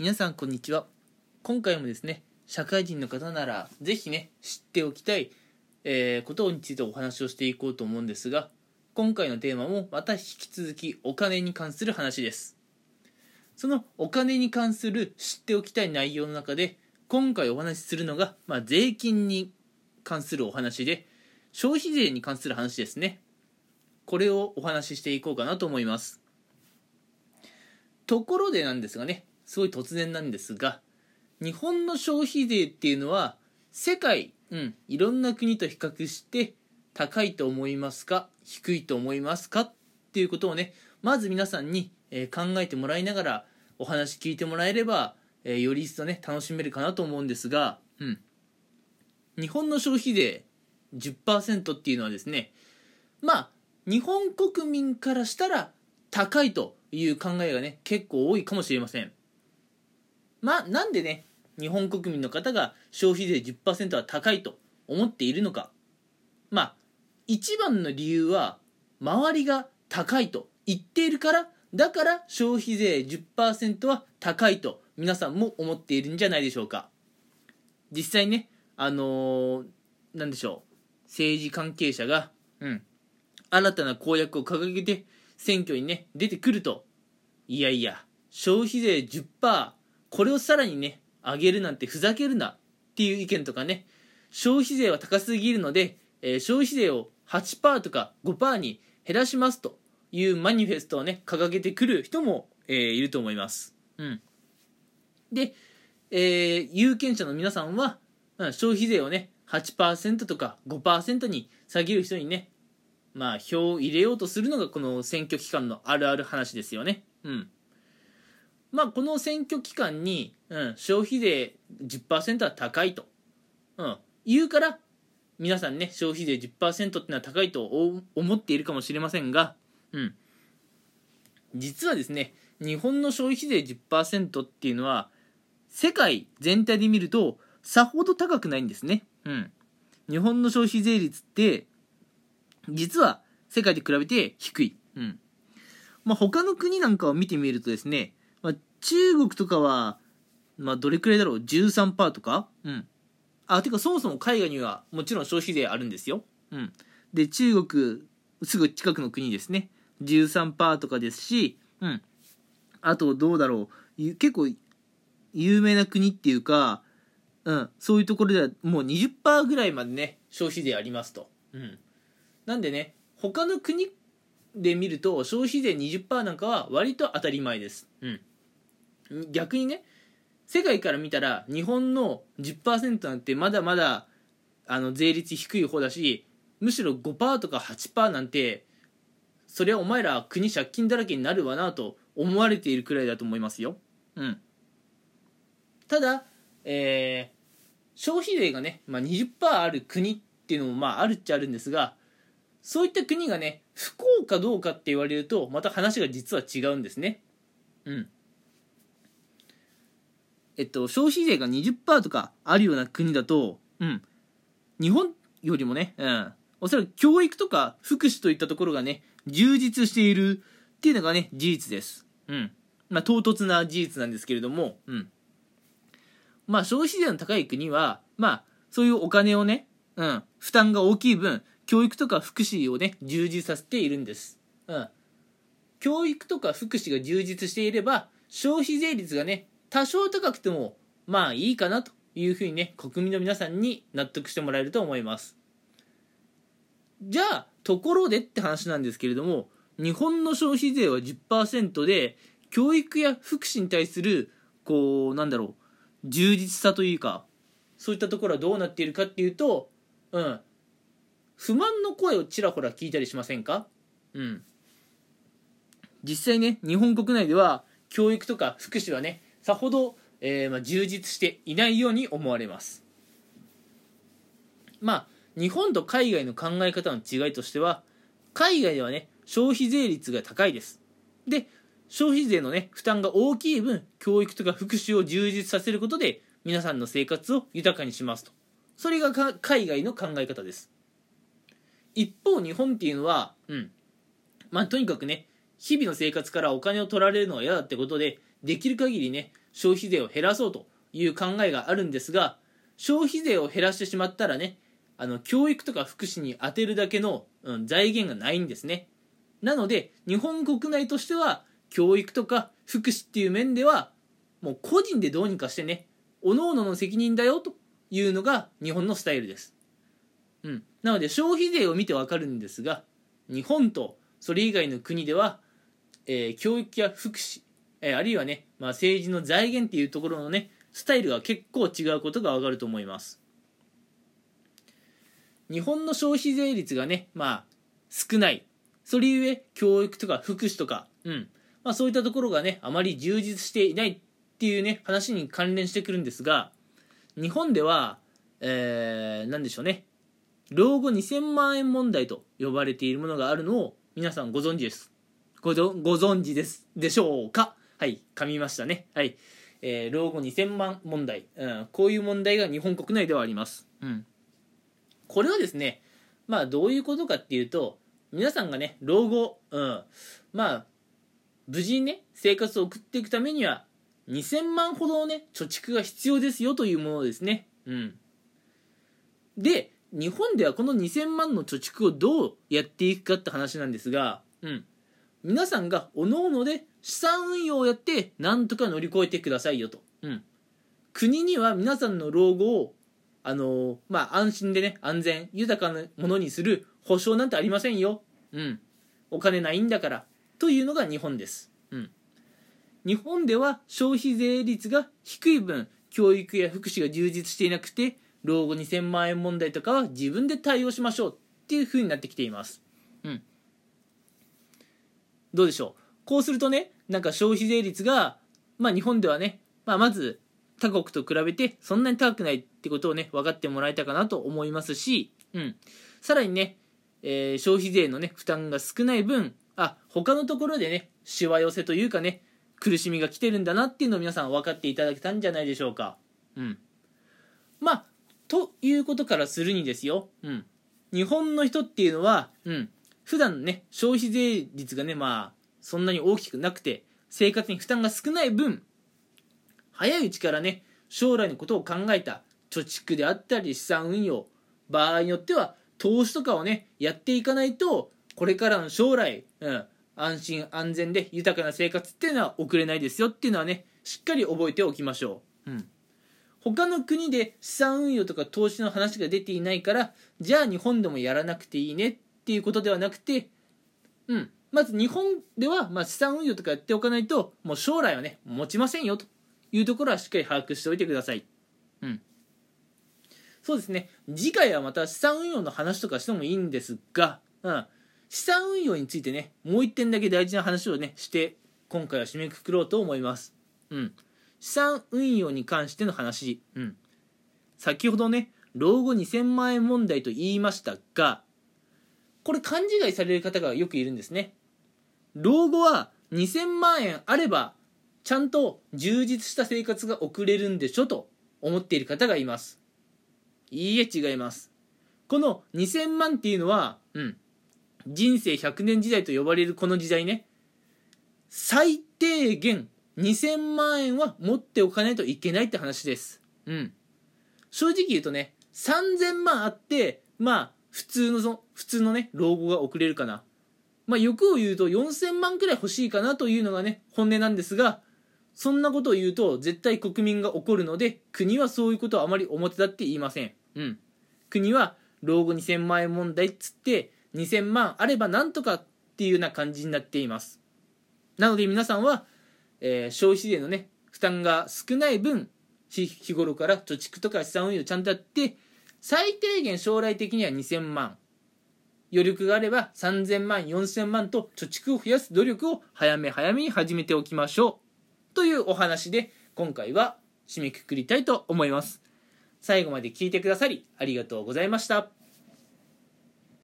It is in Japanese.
皆さんこんにちは。今回もですね社会人の方ならぜひね知っておきたい、えー、ことについてお話をしていこうと思うんですが今回のテーマもまた引き続きお金に関する話です。そのお金に関する知っておきたい内容の中で今回お話しするのが、まあ、税金に関するお話で消費税に関する話ですね。これをお話ししていこうかなと思います。ところでなんですがねすごい突然なんですが日本の消費税っていうのは世界、うん、いろんな国と比較して高いと思いますか低いと思いますかっていうことをねまず皆さんに、えー、考えてもらいながらお話聞いてもらえれば、えー、より一層ね楽しめるかなと思うんですが、うん、日本の消費税10%っていうのはですねまあ日本国民からしたら高いという考えがね結構多いかもしれません。まあ、なんでね、日本国民の方が消費税10%は高いと思っているのか。まあ、一番の理由は、周りが高いと言っているから、だから消費税10%は高いと皆さんも思っているんじゃないでしょうか。実際ね、あのー、なんでしょう、政治関係者が、うん、新たな公約を掲げて選挙にね、出てくると、いやいや、消費税10%これをさらにね、上げるなんてふざけるなっていう意見とかね、消費税は高すぎるので、えー、消費税を8%とか5%に減らしますというマニフェストをね、掲げてくる人も、えー、いると思います。うん。で、えー、有権者の皆さんは、うん、消費税をね、8%とか5%に下げる人にね、まあ、票を入れようとするのがこの選挙期間のあるある話ですよね。うん。まあ、この選挙期間に、うん、消費税10%は高いと、うん、言うから皆さんね消費税10%ってのは高いと思っているかもしれませんが、うん、実はですね日本の消費税10%っていうのは世界全体で見るとさほど高くないんですね。うん、日本の消費税率って実は世界で比べて低い。うん。まあ、他の国なんかを見てみるとですねまあ、中国とかは、まあ、どれくらいだろう ?13% とか？うん。あ、てかそもそも海外にはもちろん消費税あるんですよ。うん。で、中国、すぐ近くの国ですね。13%とかですし、うん。あと、どうだろう？結構、有名な国っていうか、うん、そういうところではもう20%ぐらいまでね、消費税ありますと。うん。なんでね、他の国で見ると消費税20%なんかは割と当たり前です。うん。逆にね世界から見たら日本の10%なんてまだまだあの税率低い方だしむしろ5%とか8%なんてそりゃお前ら国借金だらけになるわなと思われているくらいだと思いますよ。うん、ただ、えー、消費税がね、まあ、20%ある国っていうのもまああるっちゃあるんですがそういった国がね不幸かどうかって言われるとまた話が実は違うんですね。うんえっと、消費税が20%とかあるような国だと、うん、日本よりもね、うん、おそらく教育とか福祉といったところがね、充実しているっていうのがね、事実です。うん。まあ、唐突な事実なんですけれども、うん。まあ、消費税の高い国は、まあ、そういうお金をね、うん、負担が大きい分、教育とか福祉をね、充実させているんです。うん。教育とか福祉が充実していれば、消費税率がね、多少高くてもまあいいかなというふうにね国民の皆さんに納得してもらえると思います。じゃあところでって話なんですけれども日本の消費税は10%で教育や福祉に対するこうなんだろう充実さというかそういったところはどうなっているかっていうとうん。不満の声をちらほら聞いたりしませんか？うん。実際ね日本国内では教育とか福祉はねさほど、えー、まあ、充実していないように思われます。まあ日本と海外の考え方の違いとしては海外ではね消費税率が高いです。で消費税のね負担が大きい分教育とか福祉を充実させることで皆さんの生活を豊かにしますと。それが海外の考え方です。一方日本っていうのはうん。まあとにかくね日々の生活からお金を取られるのは嫌だってことでできる限りね消費税を減らそうという考えがあるんですが消費税を減らしてしまったらねあの教育とか福祉に充てるだけの、うん、財源がないんですね。なので日本国内としては教育とか福祉っていう面ではもう個人でどうにかしてね各々の責任だよというのが日本のスタイルです、うん、なので消費税を見てわかるんですが日本とそれ以外の国では、えー、教育や福祉、えー、あるいはね、まあ、政治の財源っていうところのねスタイルが結構違うことがわかると思います。日本の消費税率がねまあ少ない。それゆえ教育とか福祉とか、うん。まあ、そういったところがねあまり充実していないっていうね話に関連してくるんですが日本では、えー、何でしょうね。老後2000万円問題と呼ばれているものがあるのを皆さんご存知です。ごご存知ですでしょうか？はい噛みましたね。はい。えー、老後2000万問題、うん、こういう問題が日本国内ではあります、うん、これはですねまあどういうことかっていうと皆さんがね老後、うん、まあ無事にね生活を送っていくためには2000万ほどのね貯蓄が必要ですよというものですね。うん。で日本ではこの2000万の貯蓄をどうやっていくかって話なんですが、うん、皆さんがおのおので資産運用をやってなんとか乗り越えてくださいよと、うん、国には皆さんの老後をあのー、まあ安心でね安全豊かなものにする保証なんてありませんよ、うん、お金ないんだから。というのが日本です、うん、日本では消費税率が低い分教育や福祉が充実していなくて老後2000万円問題とかは自分で対応しましょうっていう風になってきています。うん。どうでしょうこうするとね、なんか消費税率が、まあ日本ではね、まあまず他国と比べてそんなに高くないってことをね、分かってもらえたかなと思いますし、うん。さらにね、えー、消費税のね、負担が少ない分、あ、他のところでね、しわ寄せというかね、苦しみが来てるんだなっていうのを皆さん分かっていただけたんじゃないでしょうか。うん。まあ、ということからするにですよ、うん、日本の人っていうのは、うん、普段ね、消費税率がね、まあ、そんなに大きくなくて、生活に負担が少ない分、早いうちからね、将来のことを考えた貯蓄であったり資産運用、場合によっては投資とかをね、やっていかないと、これからの将来、うん、安心安全で豊かな生活っていうのは送れないですよっていうのはね、しっかり覚えておきましょう。うん他の国で資産運用とか投資の話が出ていないからじゃあ日本でもやらなくていいねっていうことではなくてうん。まず日本では、まあ、資産運用とかやっておかないともう将来はね持ちませんよというところはしっかり把握しておいてください。うん。そうですね。次回はまた資産運用の話とかしてもいいんですが、うん、資産運用についてねもう一点だけ大事な話をねして今回は締めくくろうと思います。うん。資産運用に関しての話、うん、先ほどね老後2000万円問題と言いましたがこれ勘違いされる方がよくいるんですね老後は2000万円あればちゃんと充実した生活が送れるんでしょと思っている方がいますいいえ違いますこの2000万っていうのは、うん、人生100年時代と呼ばれるこの時代ね最低限2000万円は持っておかないといけないって話です。うん。正直言うとね、3000万あって、まあ、普通のそ、普通のね、老後が送れるかな。まあ、欲を言うと4000万くらい欲しいかなというのがね、本音なんですが、そんなことを言うと絶対国民が怒るので、国はそういうことはあまり表立って言いません。うん。国は老後2000万円問題っつって、2000万あればなんとかっていうような感じになっています。なので皆さんは、えー、消費税のね負担が少ない分日頃から貯蓄とか資産運用ちゃんとやって最低限将来的には2000万。余力があれば3000万4000万と貯蓄を増やす努力を早め早めに始めておきましょう。というお話で今回は締めくくりたいと思います。最後まで聞いてくださりありがとうございました。